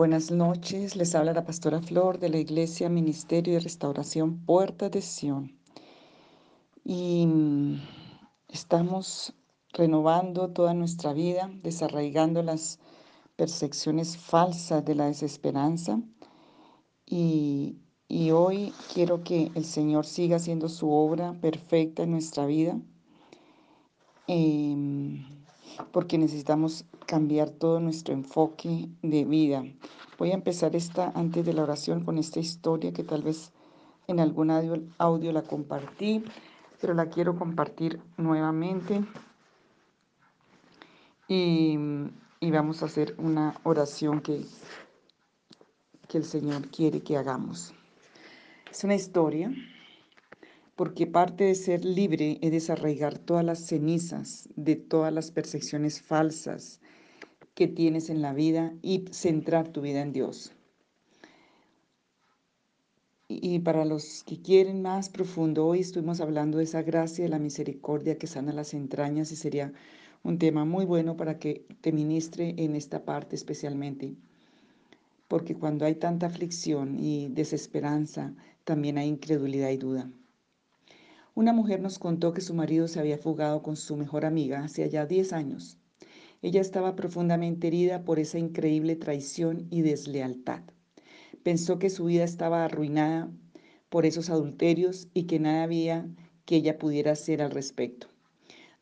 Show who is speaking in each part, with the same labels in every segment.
Speaker 1: Buenas noches, les habla la pastora Flor de la Iglesia Ministerio de Restauración Puerta de Sion. Y mm, estamos renovando toda nuestra vida, desarraigando las percepciones falsas de la desesperanza. Y, hoy quiero que el Señor siga haciendo su obra perfecta en nuestra vida. Em, porque necesitamos cambiar todo nuestro enfoque de vida. Voy a empezar esta antes de la oración con esta historia que tal vez en algún audio, audio la compartí, pero la quiero compartir nuevamente. Y, y vamos a hacer una oración que, que el Señor quiere que hagamos. Es una historia porque parte de ser libre es desarraigar todas las cenizas de todas las percepciones falsas que tienes en la vida y centrar tu vida en Dios. Y para los que quieren más profundo, hoy estuvimos hablando de esa gracia de la misericordia que sana las entrañas y sería un tema muy bueno para que te ministre en esta parte especialmente. Porque cuando hay tanta aflicción y desesperanza, también hay incredulidad y duda. Una mujer nos contó que su marido se había fugado con su mejor amiga hace ya 10 años. Ella estaba profundamente herida por esa increíble traición y deslealtad. Pensó que su vida estaba arruinada por esos adulterios y que nada había que ella pudiera hacer al respecto.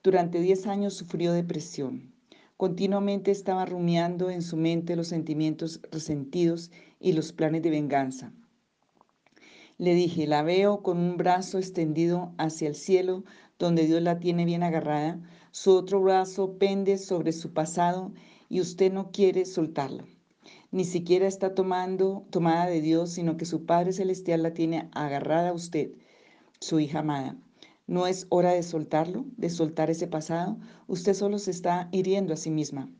Speaker 1: Durante 10 años sufrió depresión. Continuamente estaba rumiando en su mente los sentimientos resentidos y los planes de venganza. Le dije, la veo con un brazo extendido hacia el cielo, donde Dios la tiene bien agarrada. Su otro brazo pende sobre su pasado y usted no quiere soltarlo. Ni siquiera está tomando, tomada de Dios, sino que su Padre Celestial la tiene agarrada a usted, su hija amada. No es hora de soltarlo, de soltar ese pasado. Usted solo se está hiriendo a sí misma.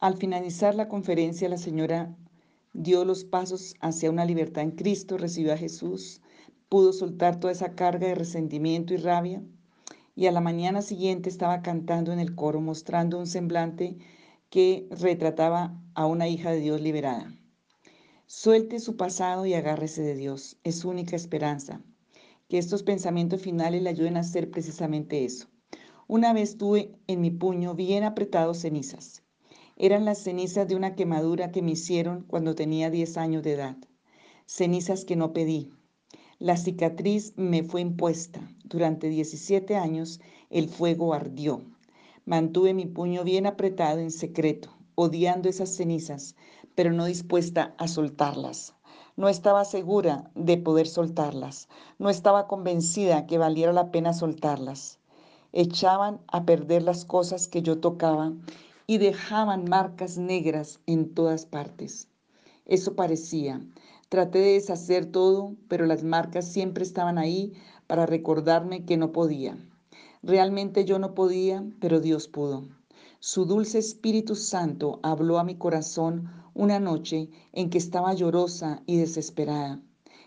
Speaker 1: Al finalizar la conferencia, la señora dio los pasos hacia una libertad en Cristo, recibió a Jesús, pudo soltar toda esa carga de resentimiento y rabia. Y a la mañana siguiente estaba cantando en el coro, mostrando un semblante que retrataba a una hija de Dios liberada. Suelte su pasado y agárrese de Dios. Es única esperanza. Que estos pensamientos finales le ayuden a hacer precisamente eso. Una vez tuve en mi puño bien apretados cenizas. Eran las cenizas de una quemadura que me hicieron cuando tenía 10 años de edad. Cenizas que no pedí. La cicatriz me fue impuesta. Durante 17 años el fuego ardió. Mantuve mi puño bien apretado en secreto, odiando esas cenizas, pero no dispuesta a soltarlas. No estaba segura de poder soltarlas. No estaba convencida que valiera la pena soltarlas. Echaban a perder las cosas que yo tocaba y dejaban marcas negras en todas partes. Eso parecía. Traté de deshacer todo, pero las marcas siempre estaban ahí para recordarme que no podía. Realmente yo no podía, pero Dios pudo. Su dulce Espíritu Santo habló a mi corazón una noche en que estaba llorosa y desesperada.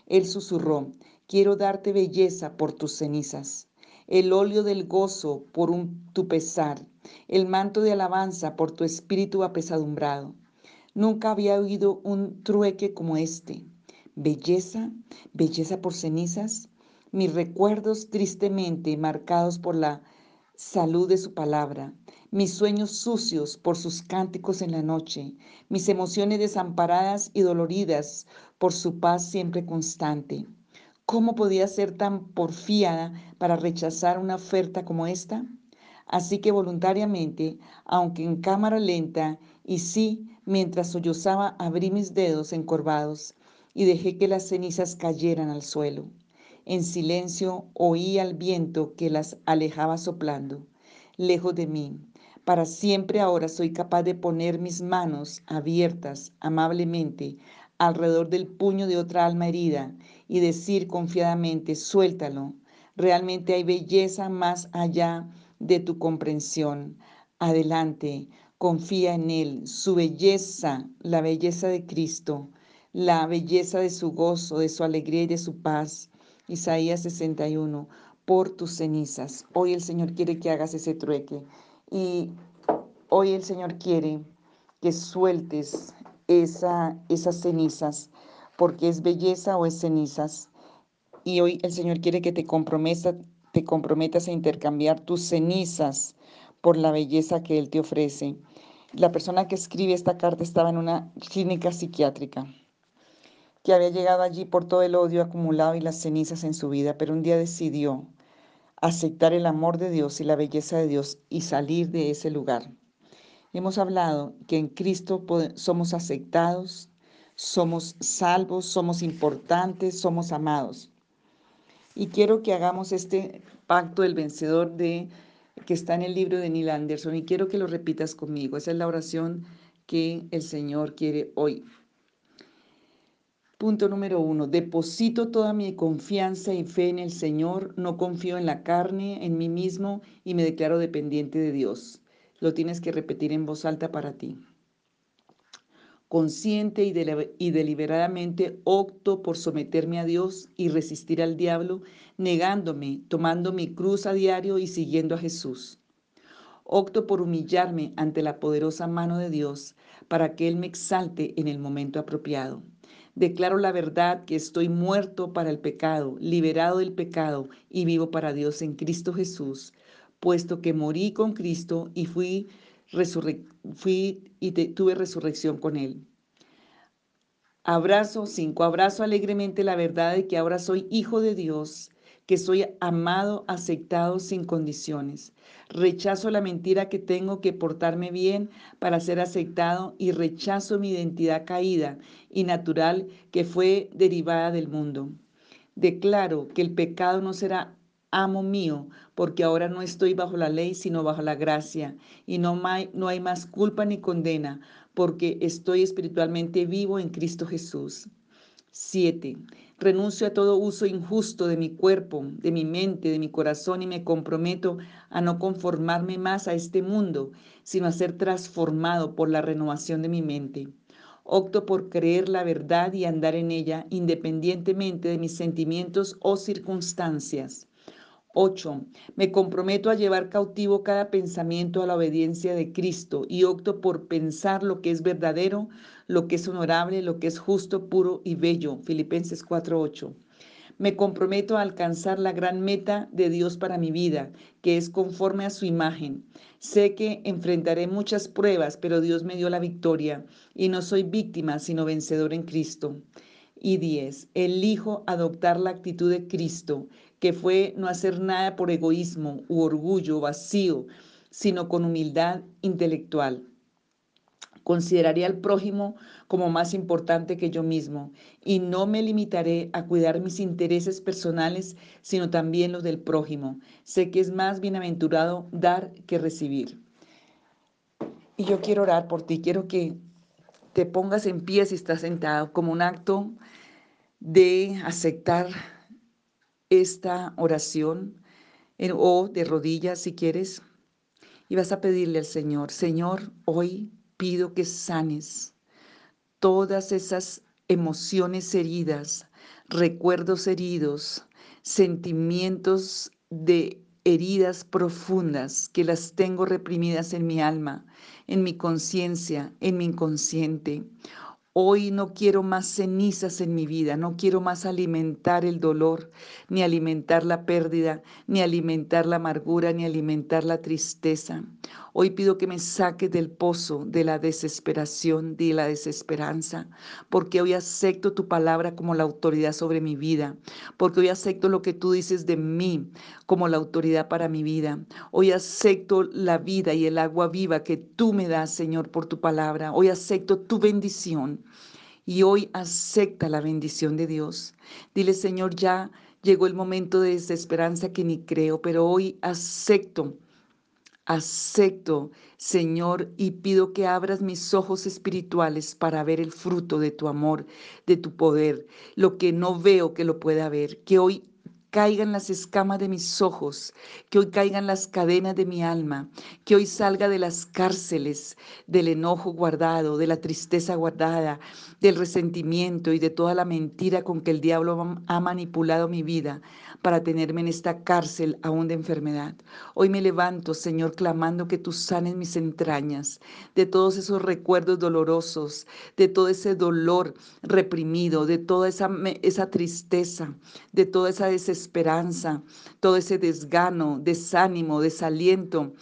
Speaker 1: Él susurró, quiero darte belleza por tus cenizas, el óleo del gozo por un, tu pesar, el manto de alabanza por tu espíritu apesadumbrado. Nunca había oído un trueque como este. Belleza, belleza por cenizas, mis recuerdos tristemente marcados por la salud de su palabra, mis sueños sucios por sus cánticos en la noche, mis emociones desamparadas y doloridas por su paz siempre constante. ¿Cómo podía ser tan porfiada para rechazar una oferta como esta? Así que voluntariamente, aunque en cámara lenta, y sí, mientras sollozaba, abrí mis dedos encorvados y dejé que las cenizas cayeran al suelo. En silencio oí al viento que las alejaba soplando, lejos de mí. Para siempre ahora soy capaz de poner mis manos abiertas amablemente alrededor del puño de otra alma herida y decir confiadamente, suéltalo. Realmente hay belleza más allá de tu comprensión. Adelante, confía en Él, su belleza, la belleza de Cristo, la belleza de su gozo, de su alegría y de su paz. Isaías 61, por tus cenizas. Hoy el Señor quiere que hagas ese trueque y hoy el Señor quiere que sueltes esa, esas cenizas, porque es belleza o es cenizas. Y hoy el Señor quiere que te comprometas, te comprometas a intercambiar tus cenizas por la belleza que Él te ofrece. La persona que escribe esta carta estaba en una clínica psiquiátrica, que había llegado allí por todo el odio acumulado y las cenizas en su vida, pero un día decidió aceptar el amor de Dios y la belleza de Dios y salir de ese lugar. Hemos hablado que en Cristo somos aceptados, somos salvos, somos importantes, somos amados. Y quiero que hagamos este pacto del vencedor de que está en el libro de Neil Anderson y quiero que lo repitas conmigo. Esa es la oración que el Señor quiere hoy. Punto número uno, deposito toda mi confianza y fe en el Señor, no confío en la carne, en mí mismo y me declaro dependiente de Dios. Lo tienes que repetir en voz alta para ti. Consciente y, deliberadamente opto por someterme a Dios y resistir al diablo negándome, tomando mi cruz a diario y siguiendo a Jesús. Opto por humillarme ante la poderosa mano de Dios para que Él me exalte en el momento apropiado. Declaro la verdad que estoy muerto para el pecado, liberado del pecado y vivo para Dios en Cristo Jesús, puesto que morí con Cristo y fui, fui y tuve resurrección con Él. Abrazo, cinco, abrazo alegremente la verdad de que ahora soy hijo de Dios que soy amado, aceptado sin condiciones. Rechazo la mentira que tengo que portarme bien para ser aceptado y rechazo mi identidad caída y natural que fue derivada del mundo. Declaro que el pecado no será amo mío, porque ahora no estoy bajo la ley, sino bajo la gracia, y no hay, más culpa ni condena, porque estoy espiritualmente vivo en Cristo Jesús. 7. Renuncio a todo uso injusto de mi cuerpo, de mi mente, de mi corazón y me comprometo a no conformarme más a este mundo, sino a ser transformado por la renovación de mi mente. Opto por creer la verdad y andar en ella independientemente de mis sentimientos o circunstancias. 8. Me comprometo a llevar cautivo cada pensamiento a la obediencia de Cristo y opto por pensar lo que es verdadero, lo que es honorable, lo que es justo, puro y bello. Filipenses 4:8. Me comprometo a alcanzar la gran meta de Dios para mi vida, que es conforme a su imagen. Sé que enfrentaré muchas pruebas, pero Dios me dio la victoria y no soy víctima, sino vencedor en Cristo. Y 10. Elijo adoptar la actitud de Cristo, que fue no hacer nada por egoísmo u orgullo vacío, sino con humildad intelectual. Consideraría al prójimo como más importante que yo mismo y no me limitaré a cuidar mis intereses personales, sino también los del prójimo. Sé que es más bienaventurado dar que recibir. Y yo quiero orar por ti, quiero que te pongas en pie si estás sentado como un acto de aceptar esta oración o de rodillas si quieres y vas a pedirle al Señor, Señor, hoy pido que sanes todas esas emociones heridas, recuerdos heridos, sentimientos de heridas profundas que las tengo reprimidas en mi alma, en mi conciencia, en mi inconsciente. Hoy no quiero más cenizas en mi vida, no quiero más alimentar el dolor, ni alimentar la pérdida, ni alimentar la amargura, ni alimentar la tristeza. Hoy pido que me saques del pozo de la desesperación, de la desesperanza, porque hoy acepto tu palabra como la autoridad sobre mi vida, porque hoy acepto lo que tú dices de mí como la autoridad para mi vida. Hoy acepto la vida y el agua viva que tú me das, Señor, por tu palabra. Hoy acepto tu bendición y hoy acepta la bendición de Dios. Dile, Señor, ya llegó el momento de desesperanza que ni creo, pero hoy acepto, acepto, Señor, y pido que abras mis ojos espirituales para ver el fruto de tu amor, de tu poder, lo que no veo que lo pueda ver, que hoy caigan las escamas de mis ojos, que hoy caigan las cadenas de mi alma, que hoy salga de las cárceles del enojo guardado, de la tristeza guardada, del resentimiento y de toda la mentira con que el diablo ha manipulado mi vida para tenerme en esta cárcel aún de enfermedad. Hoy me levanto, Señor, clamando que tú sanes mis entrañas de todos esos recuerdos dolorosos, de todo ese dolor reprimido, de toda esa, esa tristeza, de toda esa desesperanza, todo ese desgano, desánimo, desaliento,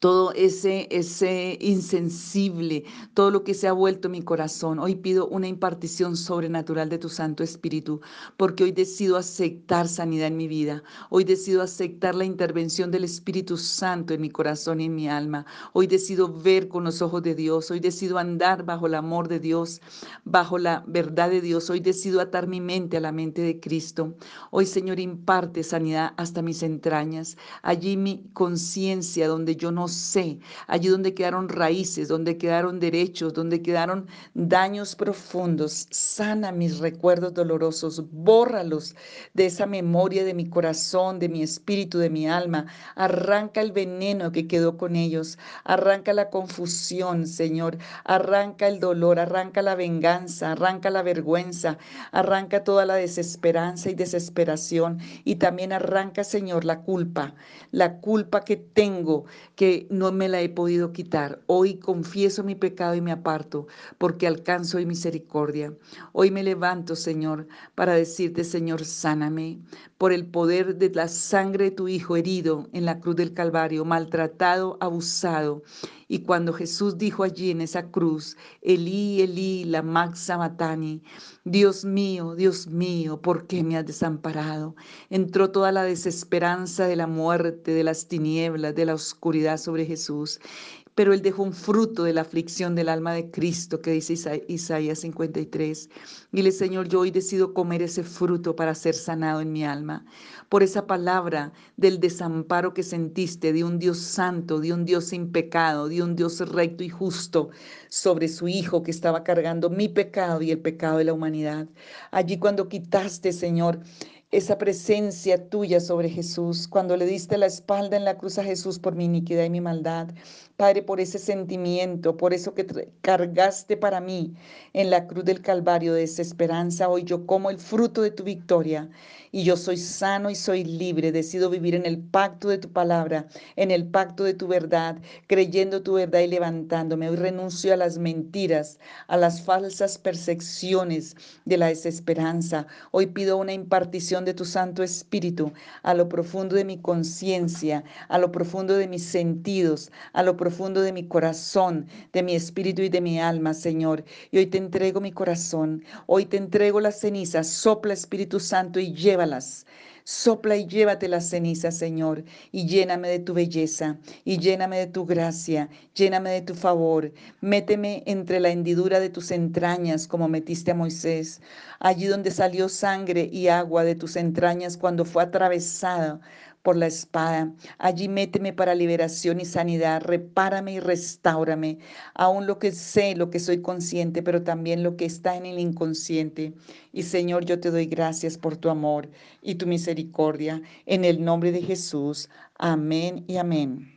Speaker 1: todo ese, ese insensible, todo lo que se ha vuelto mi corazón. Hoy pido una impartición sobrenatural de tu Santo Espíritu, porque hoy decido aceptar sanidad en mi vida. Hoy decido aceptar la intervención del Espíritu Santo en mi corazón y en mi alma. Hoy decido ver con los ojos de Dios. Hoy decido andar bajo el amor de Dios, bajo la verdad de Dios. Hoy decido atar mi mente a la mente de Cristo. Hoy, Señor, imparte sanidad hasta mis entrañas. Allí mi conciencia, donde yo no sé, allí donde quedaron raíces, donde quedaron derechos, donde quedaron daños profundos. Sana mis recuerdos dolorosos, bórralos de esa memoria de mi corazón, de mi espíritu, de mi alma. Arranca el veneno que quedó con ellos, arranca la confusión, Señor, arranca el dolor, arranca la venganza, arranca la vergüenza, arranca toda la desesperanza y desesperación y también arranca, Señor, la culpa, la culpa que tengo, que no me la he podido quitar. Hoy confieso mi pecado y me aparto porque alcanzo hoy misericordia. Hoy me levanto, Señor, para decirte, Señor, sáname por el poder de la sangre de tu Hijo herido en la cruz del Calvario, maltratado, abusado. Y cuando Jesús dijo allí en esa cruz, Elí, Elí, la maxa matani, Dios mío, Dios mío, ¿por qué me has desamparado? Entró toda la desesperanza de la muerte, de las tinieblas, de la oscuridad sobre Jesús pero él dejó un fruto de la aflicción del alma de Cristo, que dice Isaías 53. Dile, Señor, yo hoy decido comer ese fruto para ser sanado en mi alma. Por esa palabra del desamparo que sentiste de un Dios santo, de un Dios sin pecado, de un Dios recto y justo sobre su Hijo que estaba cargando mi pecado y el pecado de la humanidad. Allí cuando quitaste, Señor, esa presencia tuya sobre Jesús, cuando le diste la espalda en la cruz a Jesús por mi iniquidad y mi maldad. Padre, por ese sentimiento, por eso que cargaste para mí en la cruz del Calvario de esa esperanza, hoy yo como el fruto de tu victoria y yo soy sano y soy libre. Decido vivir en el pacto de tu palabra, en el pacto de tu verdad, creyendo tu verdad y levantándome. Hoy renuncio a las mentiras, a las falsas percepciones de la desesperanza. Hoy pido una impartición de tu Santo Espíritu a lo profundo de mi conciencia, a lo profundo de mis sentidos, a lo profundo de mi corazón, de mi espíritu y de mi alma, Señor. Y hoy te entrego mi corazón, hoy te entrego las cenizas, sopla Espíritu Santo y lleva Sopla y llévate las cenizas, Señor, y lléname de tu belleza, y lléname de tu gracia, lléname de tu favor. Méteme entre la hendidura de tus entrañas, como metiste a Moisés, allí donde salió sangre y agua de tus entrañas cuando fue atravesada por la espada. Allí méteme para liberación y sanidad, repárame y restaurame, aún lo que sé, lo que soy consciente, pero también lo que está en el inconsciente. Y Señor, yo te doy gracias por tu amor y tu misericordia. En el nombre de Jesús. Amén y amén.